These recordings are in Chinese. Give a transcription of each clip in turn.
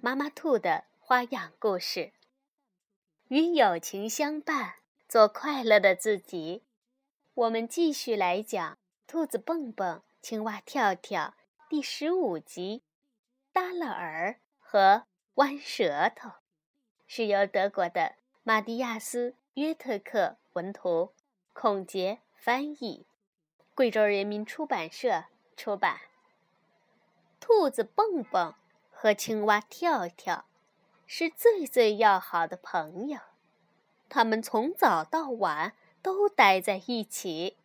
妈妈兔的花样故事，与友情相伴，做快乐的自己。我们继续来讲《兔子蹦蹦、青蛙跳跳》第十五集《耷拉耳和弯舌头》，是由德国的马蒂亚斯·约特克文图，孔杰翻译，贵州人民出版社出版。兔子蹦蹦。和青蛙跳跳是最最要好的朋友，他们从早到晚都待在一起，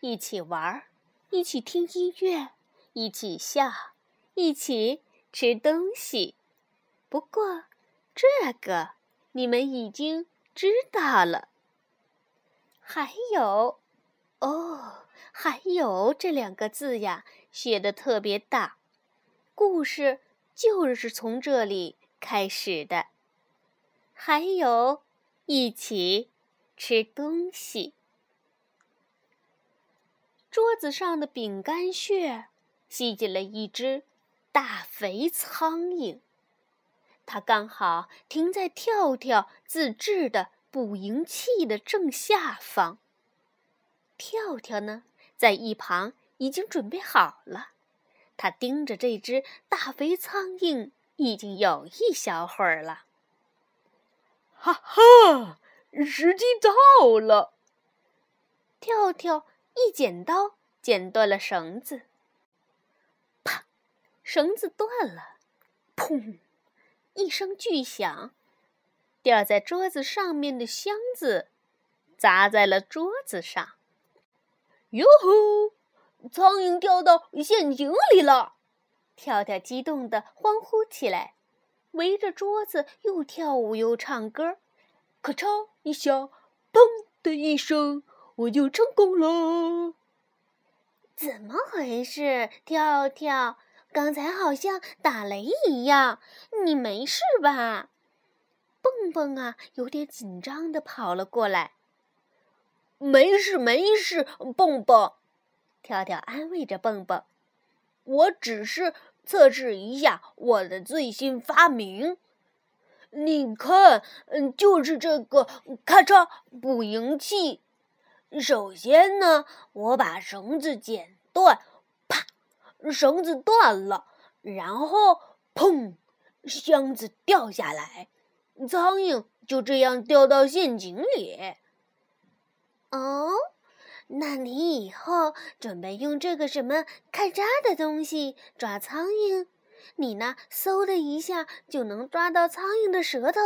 一起玩，一起听音乐，一起笑，一起吃东西。不过，这个你们已经知道了。还有，哦，还有这两个字呀，写的特别大。故事。就是从这里开始的，还有一起吃东西。桌子上的饼干屑吸进了一只大肥苍蝇，它刚好停在跳跳自制的捕蝇器的正下方。跳跳呢，在一旁已经准备好了。他盯着这只大肥苍蝇，已经有一小会儿了。哈哈，时机到了！跳跳一剪刀剪断了绳子，啪，绳子断了，砰，一声巨响，掉在桌子上面的箱子砸在了桌子上。哟吼！苍蝇掉到陷阱里了，跳跳激动地欢呼起来，围着桌子又跳舞又唱歌。咔嚓一下，砰的一声，我就成功了。怎么回事，跳跳？刚才好像打雷一样，你没事吧？蹦蹦啊，有点紧张的跑了过来。没事，没事，蹦蹦。跳跳安慰着蹦蹦：“我只是测试一下我的最新发明。你看，嗯，就是这个咔嚓捕蝇器。首先呢，我把绳子剪断，啪，绳子断了，然后砰，箱子掉下来，苍蝇就这样掉到陷阱里。哦。”那你以后准备用这个什么开扎的东西抓苍蝇？你呢，嗖的一下就能抓到苍蝇的舌头，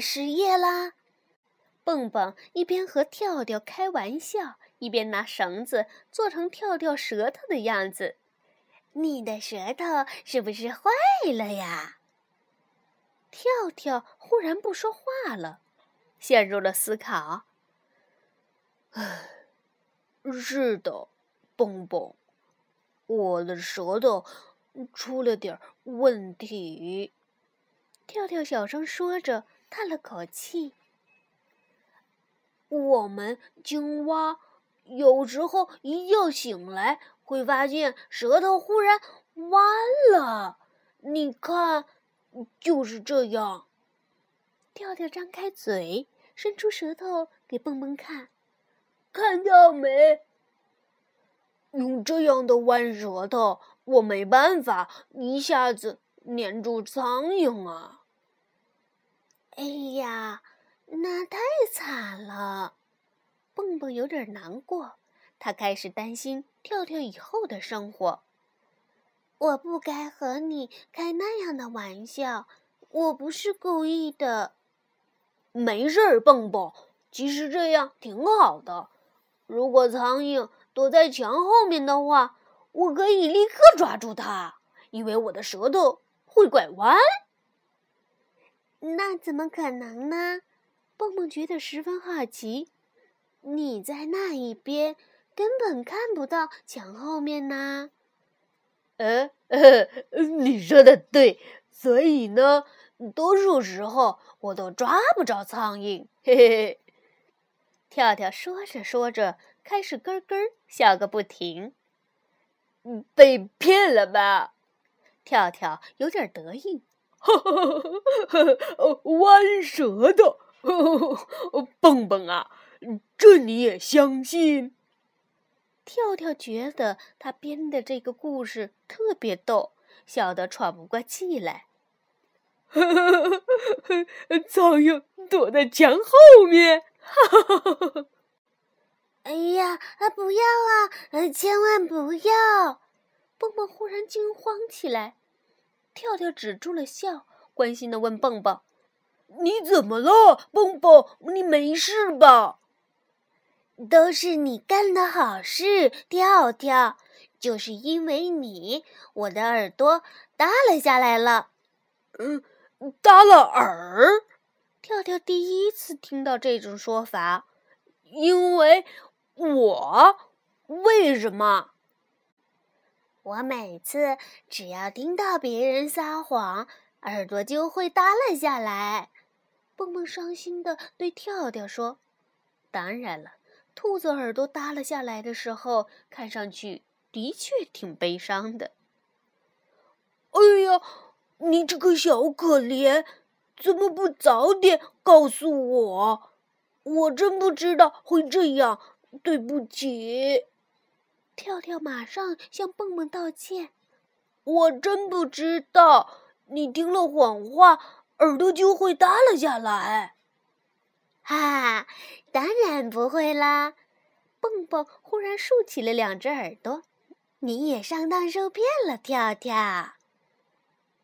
失业啦！蹦蹦一边和跳跳开玩笑，一边拿绳子做成跳跳舌头的样子。你的舌头是不是坏了呀？跳跳忽然不说话了，陷入了思考。唉。是的，蹦蹦，我的舌头出了点问题。跳跳小声说着，叹了口气。我们青蛙有时候一觉醒来，会发现舌头忽然弯了。你看，就是这样。跳跳张开嘴，伸出舌头给蹦蹦看。看到没？用这样的弯舌头，我没办法一下子粘住苍蝇啊！哎呀，那太惨了！蹦蹦有点难过，他开始担心跳跳以后的生活。我不该和你开那样的玩笑，我不是故意的。没事儿，蹦蹦，其实这样挺好的。如果苍蝇躲在墙后面的话，我可以立刻抓住它，因为我的舌头会拐弯。那怎么可能呢？蹦蹦觉得十分好奇。你在那一边，根本看不到墙后面呢。呃，你说的对，所以呢，多数时候我都抓不着苍蝇。嘿嘿嘿。跳跳说着说着，开始咯咯笑个不停。被骗了吧？跳跳有点得意。呵呵呵弯舌头，蹦蹦啊，这你也相信？跳跳觉得他编的这个故事特别逗，笑得喘不过气来。呵呵呵呵苍蝇躲在墙后面。哎呀，啊不要啊，千万不要！蹦蹦忽然惊慌起来。跳跳止住了笑，关心的问蹦蹦：“你怎么了，蹦蹦？你没事吧？”“都是你干的好事，跳跳。就是因为你，我的耳朵耷了下来了。”“嗯，耷了耳？”跳跳第一次听到这种说法。“因为我？为什么？”我每次只要听到别人撒谎，耳朵就会耷拉下来。蹦蹦伤心的对跳跳说：“当然了，兔子耳朵耷拉下来的时候，看上去的确挺悲伤的。”哎呀，你这个小可怜，怎么不早点告诉我？我真不知道会这样，对不起。跳跳马上向蹦蹦道歉：“我真不知道，你听了谎话，耳朵就会耷拉下来。”哈，当然不会啦！蹦蹦忽然竖起了两只耳朵。你也上当受骗了，跳跳！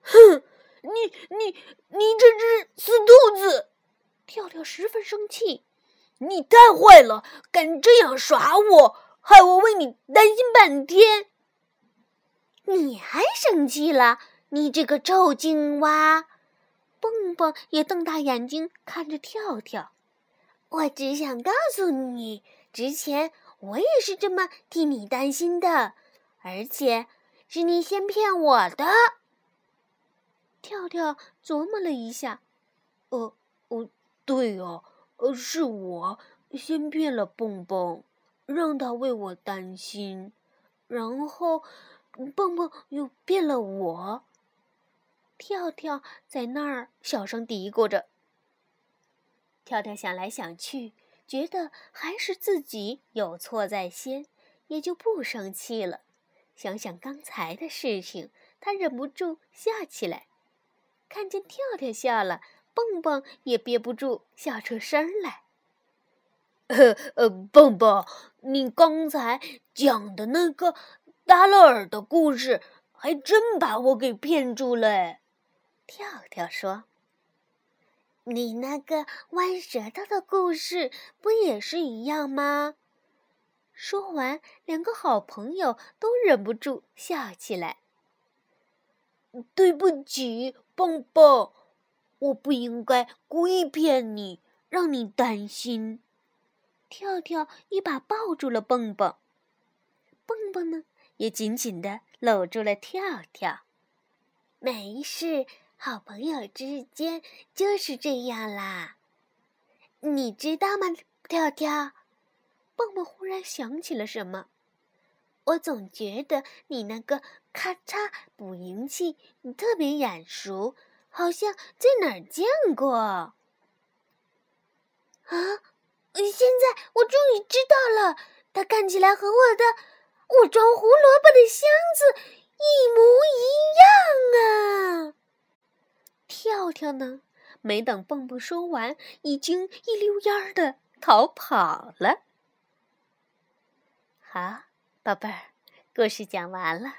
哼，你你你这只死兔子！跳跳十分生气：“你太坏了，敢这样耍我！”害我为你担心半天，你还生气了？你这个臭青蛙！蹦蹦也瞪大眼睛看着跳跳。我只想告诉你，之前我也是这么替你担心的，而且是你先骗我的。跳跳琢磨了一下，呃，哦，对哦，呃，是我先骗了蹦蹦。让他为我担心，然后蹦蹦又骗了我。跳跳在那儿小声嘀咕着。跳跳想来想去，觉得还是自己有错在先，也就不生气了。想想刚才的事情，他忍不住笑起来。看见跳跳笑了，蹦蹦也憋不住笑出声来。呃呃，蹦蹦，你刚才讲的那个达勒尔的故事，还真把我给骗住了。跳跳说：“你那个弯舌头的故事，不也是一样吗？”说完，两个好朋友都忍不住笑起来。对不起，蹦蹦，我不应该故意骗你，让你担心。跳跳一把抱住了蹦蹦，蹦蹦呢也紧紧的搂住了跳跳。没事，好朋友之间就是这样啦。你知道吗，跳跳？蹦蹦忽然想起了什么。我总觉得你那个咔嚓捕蝇器特别眼熟，好像在哪儿见过。啊？现在我终于知道了，它看起来和我的我装胡萝卜的箱子一模一样啊！跳跳呢，没等蹦蹦说完，已经一溜烟儿的逃跑了。好，宝贝儿，故事讲完了。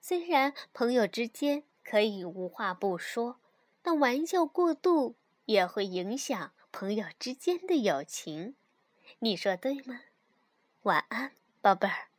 虽然朋友之间可以无话不说，但玩笑过度也会影响。朋友之间的友情，你说对吗？晚安，宝贝儿。